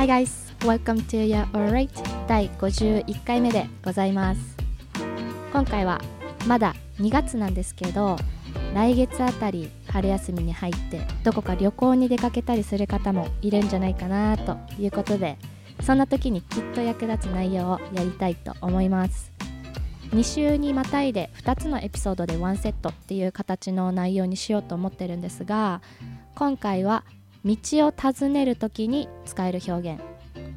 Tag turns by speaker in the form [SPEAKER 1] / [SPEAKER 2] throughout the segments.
[SPEAKER 1] Hi guys, welcome to your alright 第51回目でございます。今回はまだ2月なんですけど来月あたり春休みに入ってどこか旅行に出かけたりする方もいるんじゃないかなということでそんな時にきっと役立つ内容をやりたいと思います。2週にまたいで2つのエピソードで1セットっていう形の内容にしようと思ってるんですが今回は道を尋ねる時に使える表現。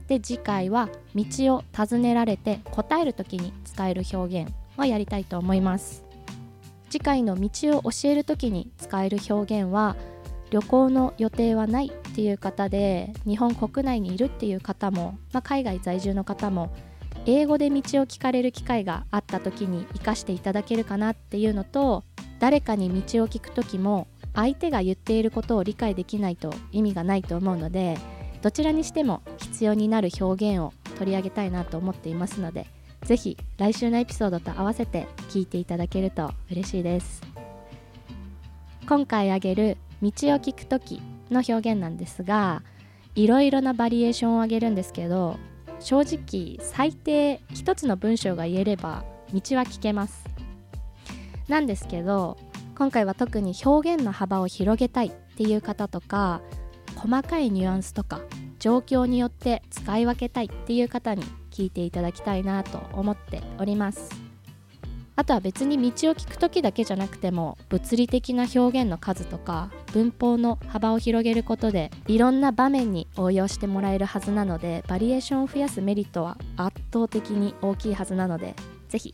[SPEAKER 1] で次回は道を尋ねられて答える時に使える表現をやりたいと思います。次回の道を教える時に使える表現は旅行の予定はないっていう方で日本国内にいるっていう方も、まあ、海外在住の方も英語で道を聞かれる機会があった時に活かしていただけるかなっていうのと誰かに道を聞く時も相手が言っていることを理解できないと意味がないと思うのでどちらにしても必要になる表現を取り上げたいなと思っていますのでぜひ来週のエピソードと合わせて聞いていただけると嬉しいです。今回あげる道を聞く時の表現なんですがいろいろなバリエーションをあげるんですけど正直最低1つの文章が言えれば道は聞けます。なんですけど今回は特に表現の幅を広げたいっていう方とか細かいニュアンスとか状況によって使い分けたいっていう方に聞いていただきたいなと思っております。あとは別に道を聞く時だけじゃなくても物理的な表現の数とか文法の幅を広げることでいろんな場面に応用してもらえるはずなのでバリエーションを増やすメリットは圧倒的に大きいはずなので是非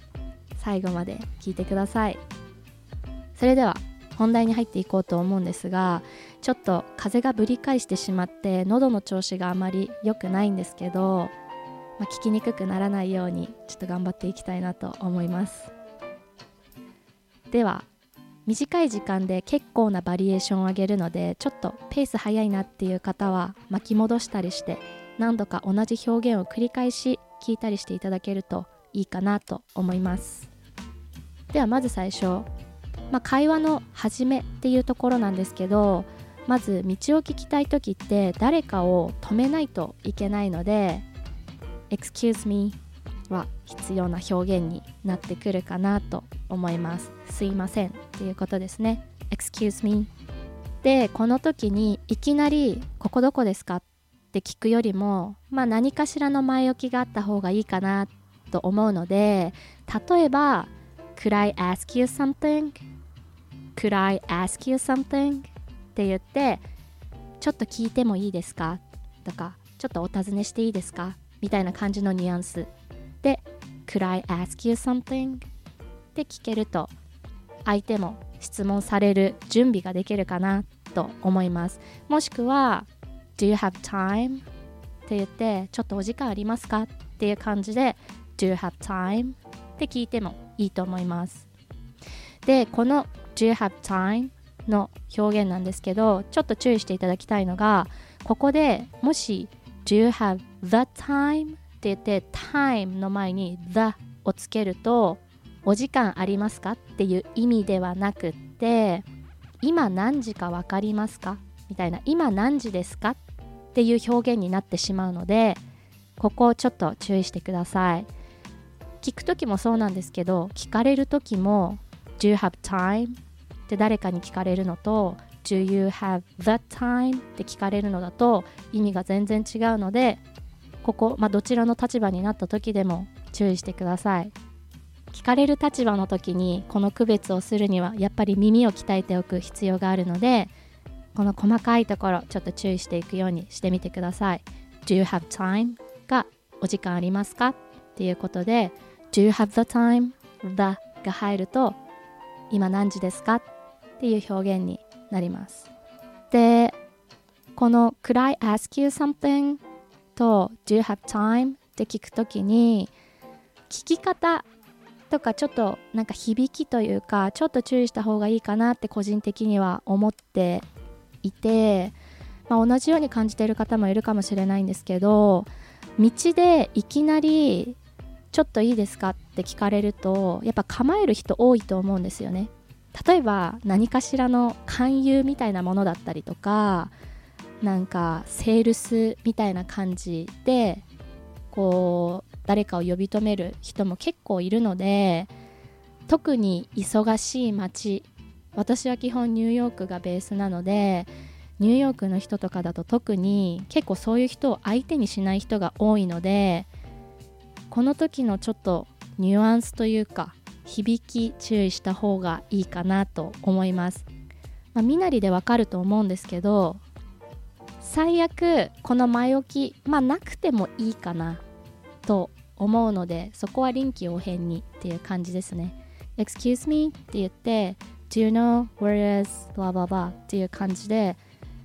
[SPEAKER 1] 最後まで聞いてください。それでは本題に入っていこうと思うんですがちょっと風がぶり返してしまって喉の調子があまり良くないんですけど、まあ、聞きにくくならないようにちょっと頑張っていきたいなと思います。では短い時間で結構なバリエーションを上げるのでちょっとペース早いなっていう方は巻き戻したりして何度か同じ表現を繰り返し聞いたりしていただけるといいかなと思います。ではまず最初まあ、会話の始めっていうところなんですけどまず道を聞きたい時って誰かを止めないといけないので「excuse me」は必要な表現になってくるかなと思いますすいませんっていうことですね excuse me でこの時にいきなり「ここどこですか?」って聞くよりもまあ何かしらの前置きがあった方がいいかなと思うので例えば「Could I ask you something?」Could I ask you something? って言ってちょっと聞いてもいいですか？とかちょっとお尋ねしていいですか？みたいな感じのニュアンスで Could I ask you something? って聞けると相手も質問される準備ができるかな？と思いますもしくは Do you have time? って言ってちょっとお時間ありますか？っていう感じで Do you have time? って聞いてもいいと思いますでこの Do you have time? の表現なんですけどちょっと注意していただきたいのがここでもし Do you have the time? って言って time の前に the をつけるとお時間ありますか？っていう意味ではなくって今何時か分かりますか？みたいな今何時ですか？っていう表現になってしまうのでここをちょっと注意してください聞く時もそうなんですけど聞かれる時も Do you have time? って誰かに聞かれるのと Do you have that time? って聞かれるのだと意味が全然違うのでここ、まあ、どちらの立場になった時でも注意してください聞かれる立場の時にこの区別をするにはやっぱり耳を鍛えておく必要があるのでこの細かいところちょっと注意していくようにしてみてください Do you have time? がお時間ありますか？っていうことで Do you have the time? the が入ると今何時ですか？っていう表現になりますでこの Could I ask you something? と Do you have time? って聞くときに聞き方とかちょっとなんか響きというかちょっと注意した方がいいかなって個人的には思っていて、まあ、同じように感じている方もいるかもしれないんですけど道でいきなりちょっといいですか？って聞かれるとやっぱ構える人多いと思うんですよね例えば何かしらの勧誘みたいなものだったりとかなんかセールスみたいな感じでこう誰かを呼び止める人も結構いるので特に忙しい街私は基本ニューヨークがベースなのでニューヨークの人とかだと特に結構そういう人を相手にしない人が多いのでこの時のちょっとニュアンスというか響き注意した方がいいかなと思います、まあ、身なりでわかると思うんですけど最悪この前置きまあなくてもいいかなと思うのでそこは臨機応変にっていう感じですね。Excuse me って言って Do you know where is blah blah blah っていう感じで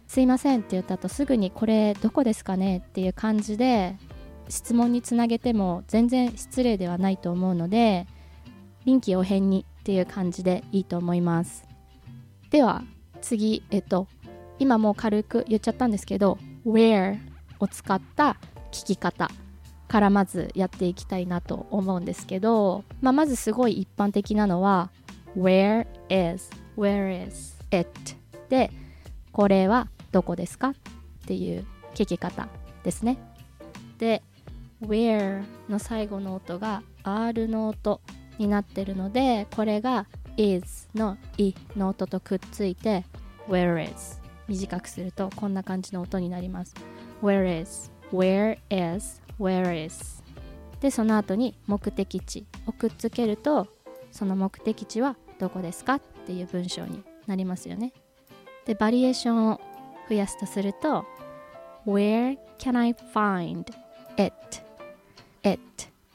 [SPEAKER 1] すいませんって言った後すぐにこれどこですかねっていう感じで質問につなげても全然失礼ではないと思うので臨機応変にっていう感じでいいと思います。では次えっと今もう軽く言っちゃったんですけど where を使った聞き方からまずやっていきたいなと思うんですけど、まあ、まずすごい一般的なのは where is where is it でこれはどこですかっていう聞き方ですね。で where の最後の音が R の音になってるのでこれが is のいの音とくっついて where is 短くするとこんな感じの音になります。where is where is where is でその後に目的地をくっつけるとその目的地はどこですかっていう文章になりますよね。でバリエーションを増やすとすると Where can I find it? it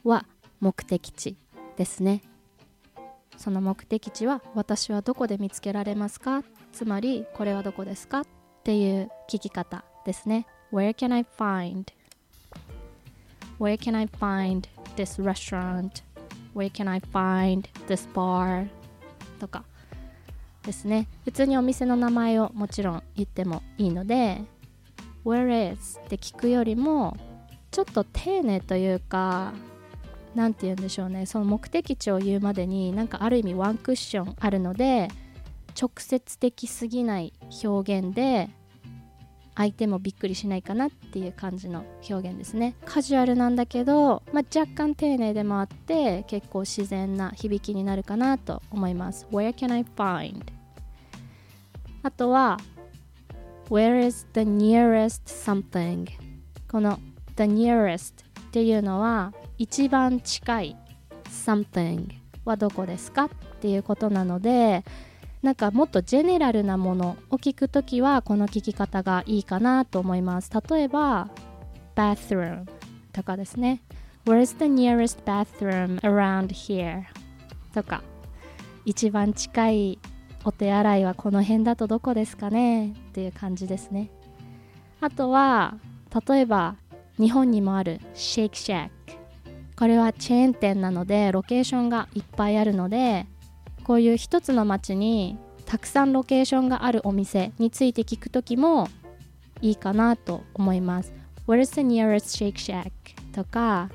[SPEAKER 1] は目的地。ですねその目的地は私はどこで見つけられますか？つまりこれはどこですか？っていう聞き方ですね Where can I find? Where can I find this restaurant? Where can I find this bar? とかですね普通にお店の名前をもちろん言ってもいいので Where is? って聞くよりもちょっと丁寧というか何て言うんでしょうねその目的地を言うまでになんかある意味ワンクッションあるので直接的すぎない表現で相手もびっくりしないかなっていう感じの表現ですねカジュアルなんだけど、まあ、若干丁寧でもあって結構自然な響きになるかなと思います Where can I find? あとは Where is the nearest something? この the nearest っていうのは一番近い something はどこですかっていうことなのでなんかもっとジェネラルなものを聞くときはこの聞き方がいいかなと思います。例えば bathroom とかですね。Where's the nearest bathroom around here? とか。一番近いお手洗いはこの辺だとどこですかね？っていう感じですね。あとは例えば日本にもある Shake Shack これはチェーン店なのでロケーションがいっぱいあるのでこういう一つの街にたくさんロケーションがあるお店について聞くときもいいかなと思います。Where's the nearest Shake Shack? とか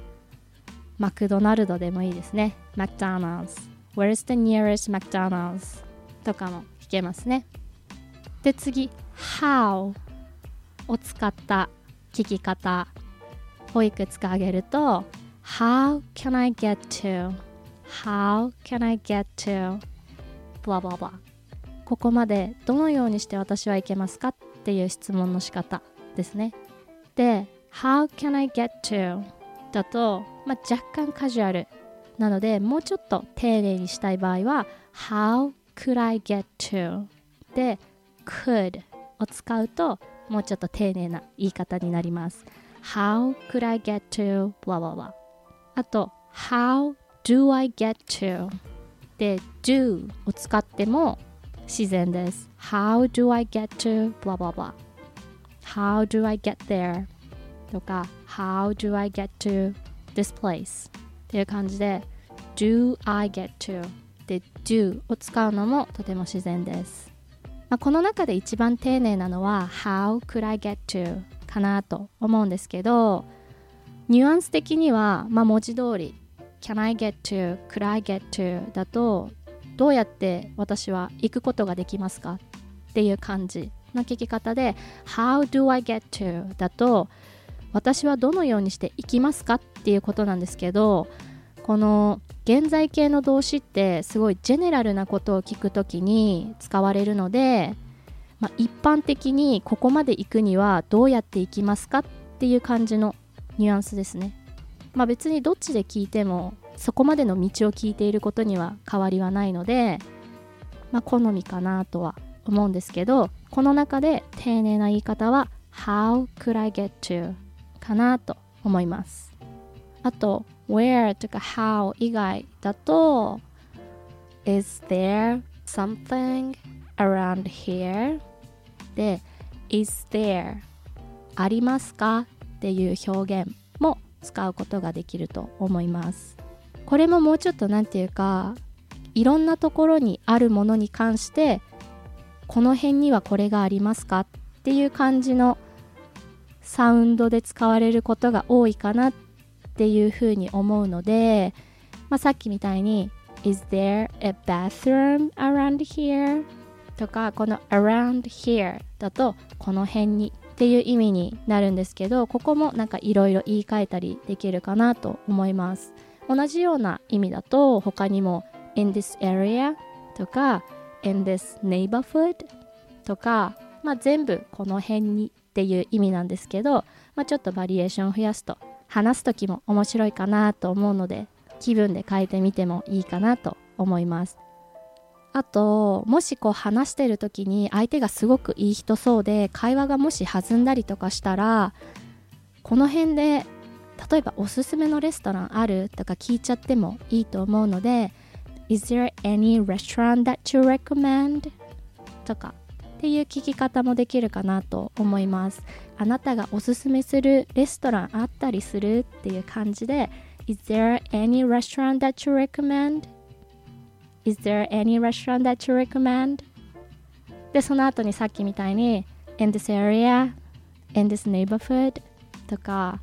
[SPEAKER 1] マクドナルドでもいいですね。McDonald's Where's the nearest McDonald's? とかも聞けますね。で次 How を使った聞き方をいくつか挙げると How can I get to? How can I get to? ブラブラブラここまでどのようにして私は行けますかっていう質問の仕方ですね。で、How can I get to? だと、まあ、若干カジュアルなのでもうちょっと丁寧にしたい場合は How could I get to? で could を使うともうちょっと丁寧な言い方になります。How could I get to? ブラブラブラあと How do I get to? で do を使っても自然です How do I get to? blah blah blah How do I get there? とか How do I get to this place? っていう感じで Do I get to? で do を使うのもとても自然です、まあ、この中で一番丁寧なのは How could I get to? かなと思うんですけどニュアンス的には、まあ、文字通り Can I get to? Could I get to? だとどうやって私は行くことができますか？っていう感じの聞き方で How do I get to? だと私はどのようにして行きますか？っていうことなんですけどこの現在形の動詞ってすごいジェネラルなことを聞くときに使われるので、まあ、一般的にここまで行くにはどうやって行きますか？っていう感じのニュアンスですね。まあ、別にどっちで聞いてもそこまでの道を聞いていることには変わりはないので、まあ、好みかなとは思うんですけどこの中で丁寧な言い方は How could I get to? かなと思いますあと where とか how 以外だと is there something around here? で is there ありますか？っていう表現も使うことができると思いますこれももうちょっと何て言うかいろんなところにあるものに関してこの辺にはこれがありますかっていう感じのサウンドで使われることが多いかなっていうふうに思うので、まあ、さっきみたいに Is there a bathroom around here? とかこの around here だとこの辺にっていう意味になるんですけどここもなんかいろいろ言い換えたりできるかなと思います。同じような意味だと他にも in this area とか in this neighborhood とか、まあ、全部この辺にっていう意味なんですけど、まあ、ちょっとバリエーションを増やすと話す時も面白いかなと思うので気分で変えてみてもいいかなと思います。あともしこう話してる時に相手がすごくいい人そうで会話がもし弾んだりとかしたらこの辺で例えばおすすめのレストランあるとか聞いちゃってもいいと思うので Is there any restaurant that you recommend? とかっていう聞き方もできるかなと思いますあなたがおすすめするレストランあったりするっていう感じで Is there any restaurant that you recommend? Is there any restaurant that you recommend? でその後にさっきみたいに In this area, in this neighborhood とか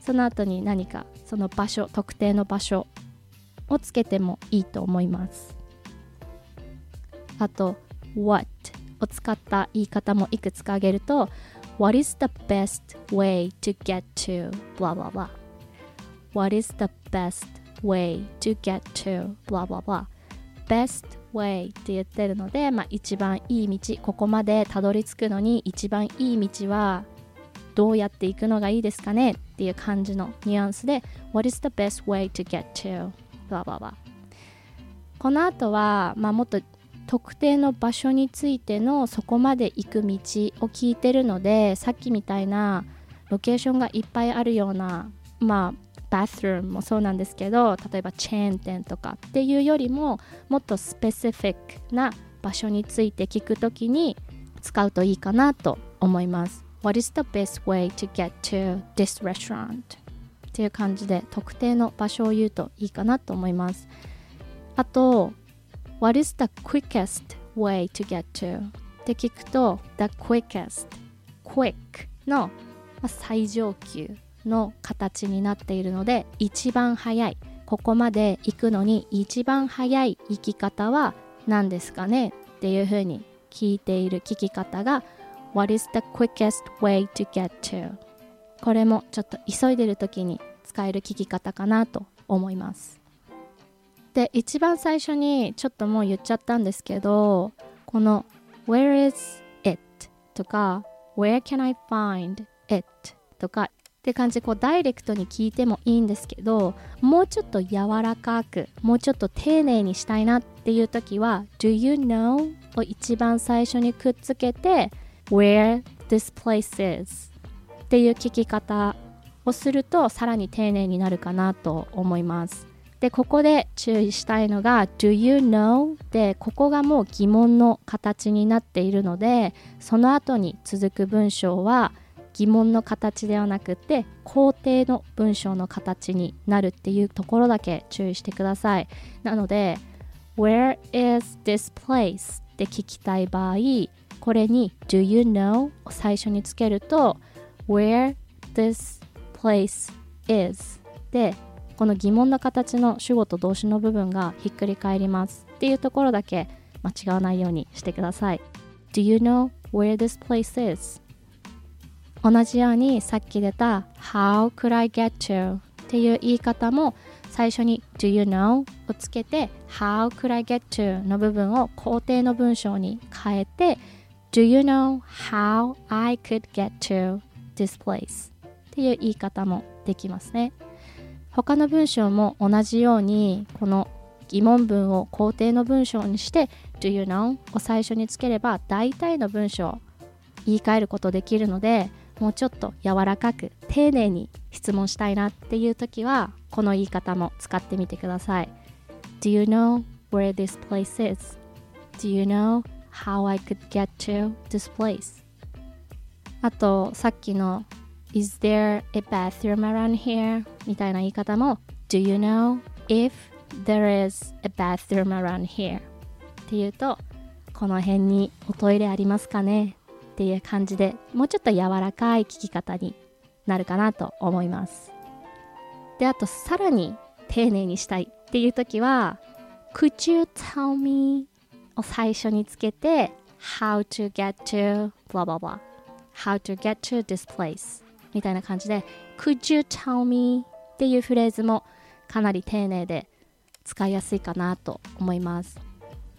[SPEAKER 1] その後に何かその場所特定の場所をつけてもいいと思いますあと what を使った言い方もいくつか挙げると What is the best way to get to blah blah blah What is the best way to get to blah blah blah best way って言ってるので、まあ、一番いい道ここまでたどり着くのに一番いい道はどうやって行くのがいいですかねっていう感じのニュアンスで What is the best way to get to? バババ。この後は、まあ、もっと特定の場所についてのそこまで行く道を聞いてるのでさっきみたいなロケーションがいっぱいあるようなまあバスルームもそうなんですけど例えばチェーン店とかっていうよりももっとスペシフィックな場所について聞くときに使うといいかなと思います。What is the best way to get to this restaurant? っていう感じで特定の場所を言うといいかなと思いますあと What is the quickest way to get to? って聞くと The quickest quick の最上級の形になっているので一番早いここまで行くのに一番早い行き方は何ですかね？っていうふうに聞いている聞き方が What is the quickest way to get to? これもちょっと急いでる時に使える聞き方かなと思いますで一番最初にちょっともう言っちゃったんですけどこの Where is it? とか Where can I find it? とかって感じでこうダイレクトに聞いてもいいんですけどもうちょっと柔らかくもうちょっと丁寧にしたいなっていう時は Do you know? を一番最初にくっつけて Where this place is? っていう聞き方をするとさらに丁寧になるかなと思いますでここで注意したいのが Do you know? でここがもう疑問の形になっているのでその後に続く文章は疑問の形ではなくて肯定の文章の形になるっていうところだけ注意してください。なので Where is this place? って聞きたい場合これに Do you know? を最初につけると where this place is? でこの疑問の形の主語と動詞の部分がひっくり返ります。っていうところだけ間違わないようにしてください。Do you know where this place is? 同じようにさっき出た How could I get to? っていう言い方も最初に Do you know? をつけて How could I get to? の部分を肯定の文章に変えて Do you know how I could get to this place? っていう言い方もできますね他の文章も同じようにこの疑問文を肯定の文章にして Do you know? を最初につければ大体の文章言い換えることできるのでもうちょっと柔らかく丁寧に質問したいなっていう時はこの言い方も使ってみてください Do you know where this place is? Do you know how I could get to this place? あとさっきの Is there a bathroom around here? みたいな言い方も Do you know if there is a bathroom around here? っていうとこの辺におトイレありますかねっていう感じでもうちょっと柔らかい聞き方になるかなと思いますであとさらに丁寧にしたいっていう時は Could you tell me を最初につけて How to get to blah blah blah How to get to this place みたいな感じで Could you tell me っていうフレーズもかなり丁寧で使いやすいかなと思います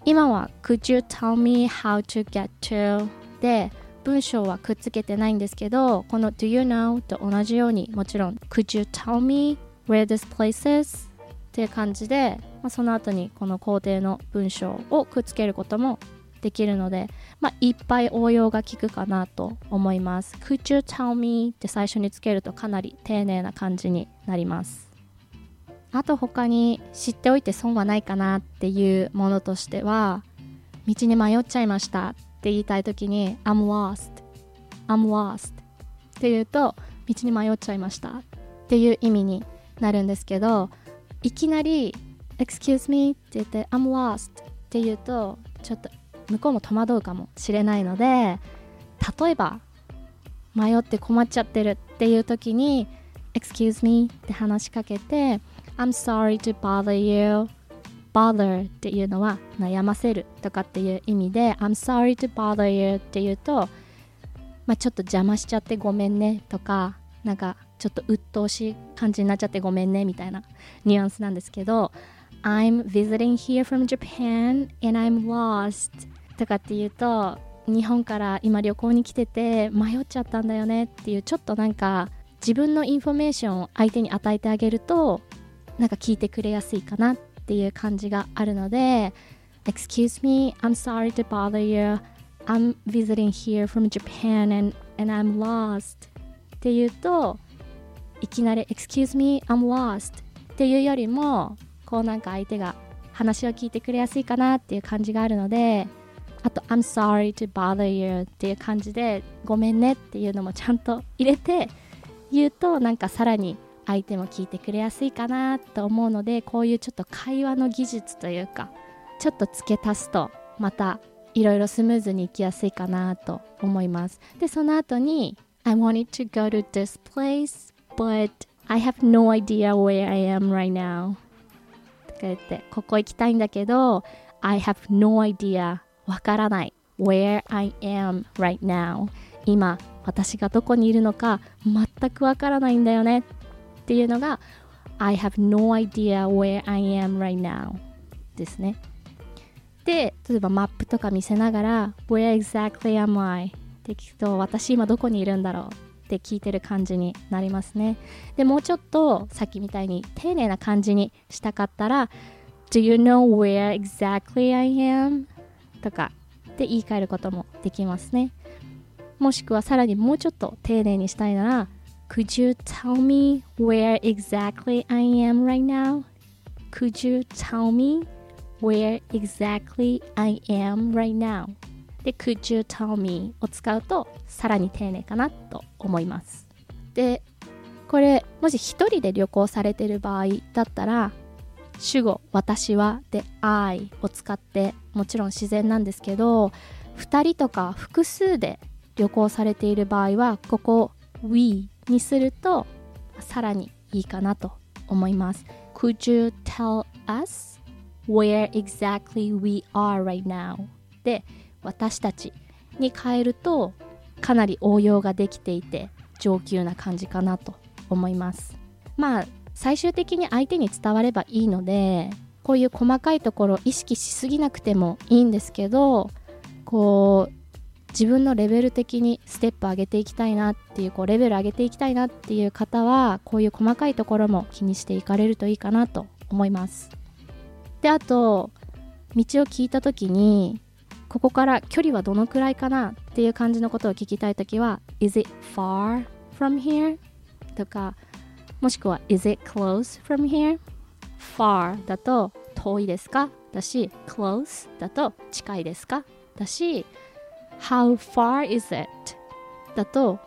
[SPEAKER 1] 今は Could you tell me how to get to で文章はくっつけてないんですけどこの Do you know? と同じようにもちろん Could you tell me where this place is? っていう感じで、まあ、その後にこの肯定の文章をくっつけることもできるので、まあ、いっぱい応用が効くかなと思います。Could you tell me? って最初につけるとかなり丁寧な感じになります。あと他に知っておいて損はないかなっていうものとしては道に迷っちゃいました。って言いたい時に I'm lost I'm lost って言うと道に迷っちゃいましたっていう意味になるんですけどいきなり Excuse me って言って I'm lost って言うとちょっと向こうも戸惑うかもしれないので例えば迷って困っちゃってるっていう時に Excuse me って話しかけて I'm sorry to bother you bother っていうのは悩ませるとかっていう意味で I'm sorry to bother you っていうと、まあ、ちょっと邪魔しちゃってごめんねとかなんかちょっと鬱陶しい感じになっちゃってごめんねみたいなニュアンスなんですけど I'm visiting here from Japan and I'm lost とかっていうと日本から今旅行に来てて迷っちゃったんだよねっていうちょっとなんか自分のインフォメーションを相手に与えてあげるとなんか聞いてくれやすいかなっっていう感じがあるので Excuse me, I'm sorry to bother you. I'm visiting here from Japan and, I'm lost. っていうといきなり Excuse me, I'm lost. っていうよりもこうなんか相手が話を聞いてくれやすいかなっていう感じがあるのであと I'm sorry to bother you っていう感じでごめんねっていうのもちゃんと入れて言うとなんかさらに相手も聞いてくれやすいかなと思うのでこういうちょっと会話の技術というかちょっと付け足すとまたいろいろスムーズにいきやすいかなと思います。でその後に I wanted to go to this place but I have no idea where I am right now. とか言ってここ行きたいんだけど I have no idea わからない where I am right now. 今私がどこにいるのか全くわからないんだよね。っていうのが I have no idea where I am right now ですねで例えばマップとか見せながら Where exactly am I? って聞くと私今どこにいるんだろうって聞いてる感じになりますねでもうちょっとさっきみたいに丁寧な感じにしたかったら Do you know where exactly I am? とかって言い換えることもできますねもしくはさらにもうちょっと丁寧にしたいなら Could you tell me where exactly I am right now? Could you tell me where exactly I am right now? で、Could you tell me を使うとさらに丁寧かなと思います。で、これもし一人で旅行されてる場合だったら主語私はで I を使ってもちろん自然なんですけど2人とか複数で旅行されている場合はここ We にするとさらにいいかなと思います Could you tell us where exactly we are right now? で私たちに変えるとかなり応用ができていて上級な感じかなと思いますまあ最終的に相手に伝わればいいのでこういう細かいところ意識しすぎなくてもいいんですけどこう自分のレベル的にステップ上げていきたいなっていうこうレベル上げていきたいなっていう方はこういう細かいところも気にしていかれるといいかなと思いますであと道を聞いた時にここから距離はどのくらいかなっていう感じのことを聞きたい時は Is it far from here? とかもしくは Is it close from here? far だと遠いですか？だし close だと近いですか？だし How far is it? だと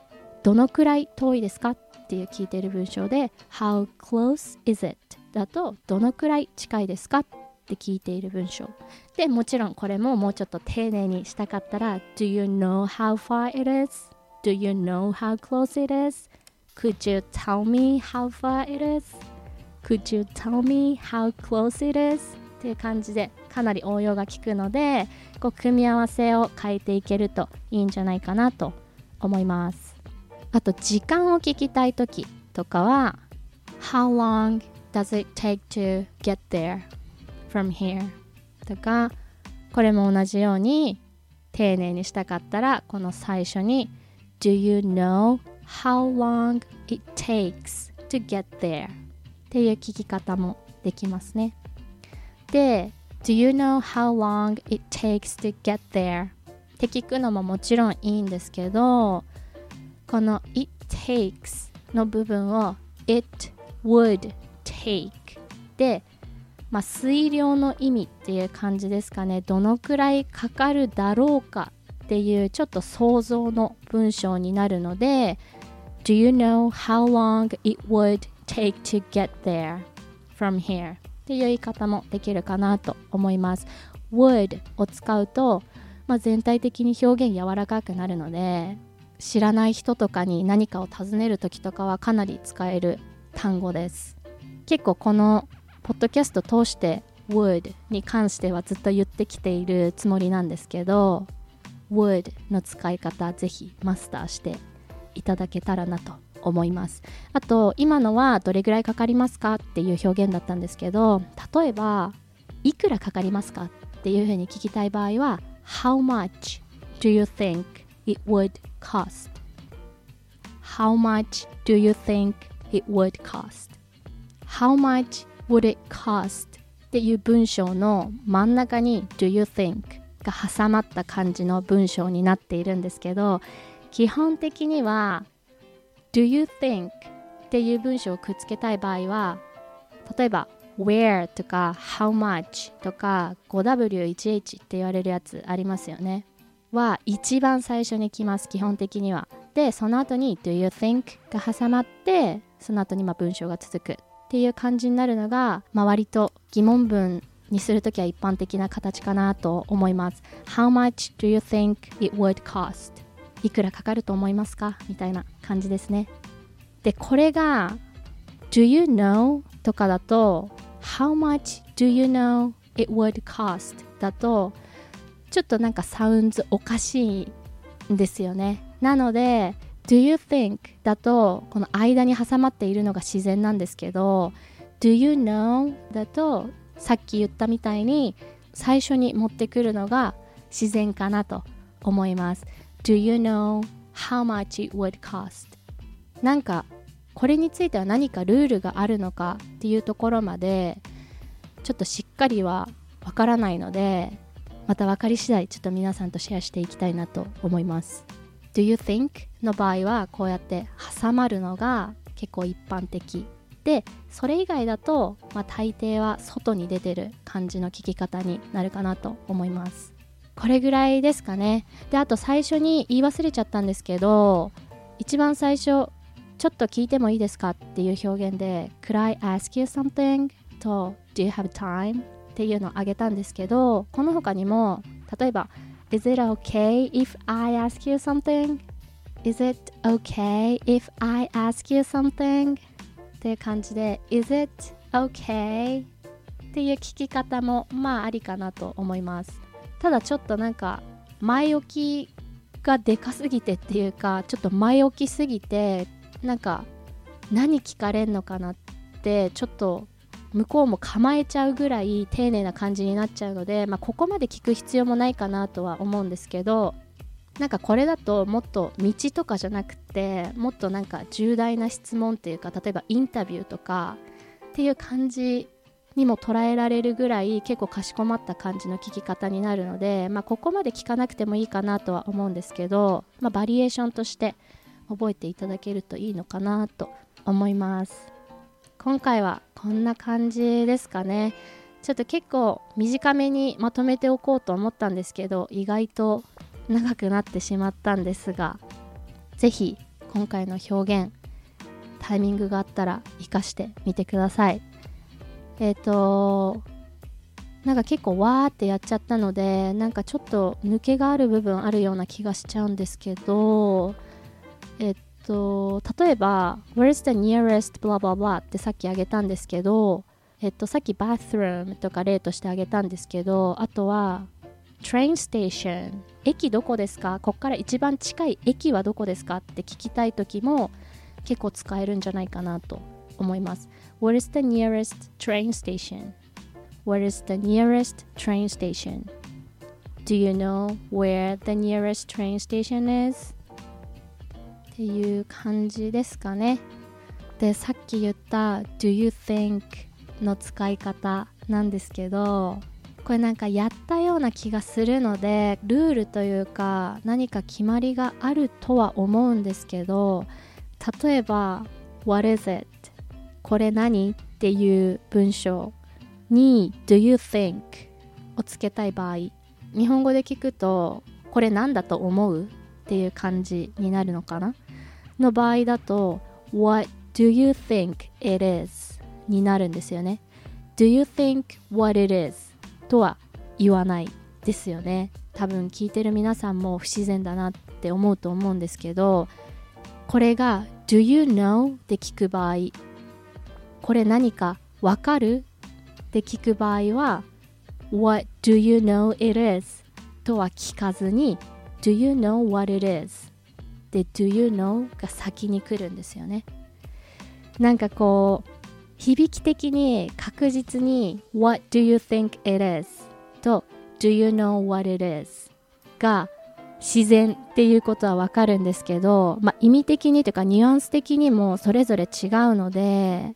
[SPEAKER 1] どのくらい遠いですかっていう聞いてる文章で How close is it? だとどのくらい近いですかって聞いている文章でもちろんこれももうちょっと丁寧にしたかったら Do you know how far it is? Do you know how close it is? Could you tell me how far it is? Could you tell me how close it is? っていう感じでかなり応用が効くのでこう組み合わせを変えていけるといいんじゃないかなと思いますあと時間を聞きたい時とかは How long does it take to get there from here? とかこれも同じように丁寧にしたかったらこの最初に Do you know how long it takes to get there? っていう聞き方もできますね。で、Do you know how long it takes to get there? って聞くのももちろんいいんですけど、この it takes の部分を it would take で、まあ、推量の意味っていう感じですかね。どのくらいかかるだろうかっていうちょっと想像の文章になるので Do you know how long it would take to get there from here? っていう言い方もできるかなと思います。Would を使うと、まあ、全体的に表現柔らかくなるので知らない人とかに何かを尋ねる時とかはかなり使える単語です。結構このポッドキャスト通して would に関してはずっと言ってきているつもりなんですけど would の使い方ぜひマスターしていただけたらなと思いますあと今のはどれぐらいかかりますかっていう表現だったんですけど例えばいくらかかりますかっていうふうに聞きたい場合は How much do you think it would cost? How much do you think it would cost? How much would it cost? っていう文章の真ん中に Do you think? が挟まった感じの文章になっているんですけど基本的には Do you think っていう文章をくっつけたい場合は例えば where とか how much とか 5W1H って言われるやつありますよね。は一番最初に来ます基本的には。でその後に Do you think が挟まってその後にま文章が続く。っていう感じになるのが、まあ、割と疑問文にするときは一般的な形かなと思います。How much do you think it would cost? いくらかかると思いますか？みたいな感じですねでこれが Do you know? とかだと How much do you know it would cost? だとちょっとなんかサウンズおかしいんですよねなので Do you think? だとこの間に挟まっているのが自然なんですけど Do you know? だとさっき言ったみたいに最初に持ってくるのが自然かなと思います Do you know how much it would cost? なんかこれについては何かルールがあるのかっていうところまでちょっとしっかりはわからないのでまた分かり次第ちょっと皆さんとシェアしていきたいなと思います Do you think? の場合はこうやって挟まるのが結構一般的でそれ以外だと、まあ、大抵は外に出てる感じの聞き方になるかなと思いますこれぐらいですかねであと最初に言い忘れちゃったんですけど一番最初ちょっと聞いてもいいですかっていう表現で Could I ask you something? と Do you have time? っていうのをあげたんですけどこの他にも例えば Is it okay if I ask you something? Is it okay if I ask you something? っていう感じで Is it okay? っていう聞き方もまあありかなと思いますただちょっとなんか前置きがでかすぎてっていうかちょっと前置きすぎてなんか何聞かれんのかなってちょっと向こうも構えちゃうぐらい丁寧な感じになっちゃうので、まあ、ここまで聞く必要もないかなとは思うんですけどなんかこれだともっと道とかじゃなくてもっとなんか重大な質問っていうか例えばインタビューとかっていう感じにも捉えられるぐらい結構かしこまった感じの聞き方になるので、まあ、ここまで聞かなくてもいいかなとは思うんですけど、まあ、バリエーションとして覚えていただけるといいのかなと思います。今回はこんな感じですかね。ちょっと結構短めにまとめておこうと思ったんですけど意外と長くなってしまったんですが是非今回の表現タイミングがあったら活かしてみてください。えっ、ー、となんか結構わーってやっちゃったのでなんかちょっと抜けがある部分あるような気がしちゃうんですけどえっと例えば Where's the nearest blah blah blah ってさっきあげたんですけどえっとさっき bathroom とか例としてあげたんですけどあとは train station 駅どこですか？ここから一番近い駅はどこですか？って聞きたい時も結構使えるんじゃないかなと。思います What is the nearest train station? What is the nearest train station? Do you know where the nearest train station is? っていう感じですかね。で、さっき言った Do you think の使い方なんですけど、これなんかやったような気がするので、ルールというか何か決まりがあるとは思うんですけど、例えば What is it? これ何っていう文章に Do you think? をつけたい場合日本語で聞くとこれ何だと思うっていう感じになるのかな？の場合だと What do you think it is? になるんですよね。Do you think what it is? とは言わないですよね。多分聞いてる皆さんも不自然だなって思うと思うんですけどこれが Do you know? って聞く場合これ何かわかる？って聞く場合は What do you know it is? とは聞かずに Do you know what it is? で Do you know? が先に来るんですよねなんかこう響き的に確実に What do you think it is? と Do you know what it is? が自然っていうことはわかるんですけど、まあ、意味的にというかニュアンス的にもそれぞれ違うので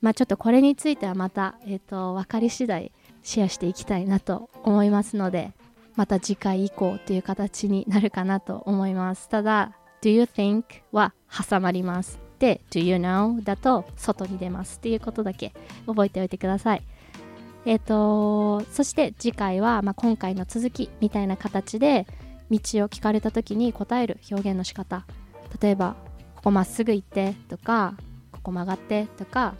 [SPEAKER 1] まあ、ちょっとこれについてはまた、えーと、分かり次第シェアしていきたいなと思いますのでまた次回以降という形になるかなと思います。ただ Do you think は挟まります。で Do you know だと外に出ます。っていうことだけ覚えておいてください。えっ、ー、とそして次回は、まあ、今回の続きみたいな形で道を聞かれた時に答える表現の仕方。例えばここまっすぐ行ってとかここ曲がってとか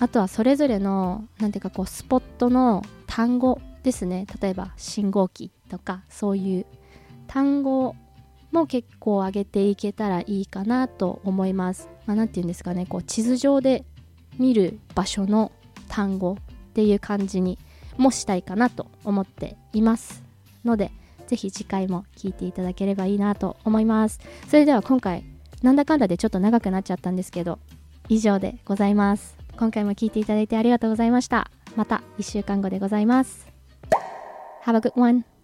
[SPEAKER 1] あとはそれぞれの何ていうかこうスポットの単語ですね例えば信号機とかそういう単語も結構上げていけたらいいかなと思います。まあ、て言うんですかねこう地図上で見る場所の単語っていう感じにもしたいかなと思っていますので是非次回も聞いていただければいいなと思います。それでは今回なんだかんだでちょっと長くなっちゃったんですけど以上でございます。今回も聞いていただいてありがとうございました。また1週間後でございます。Have a good one!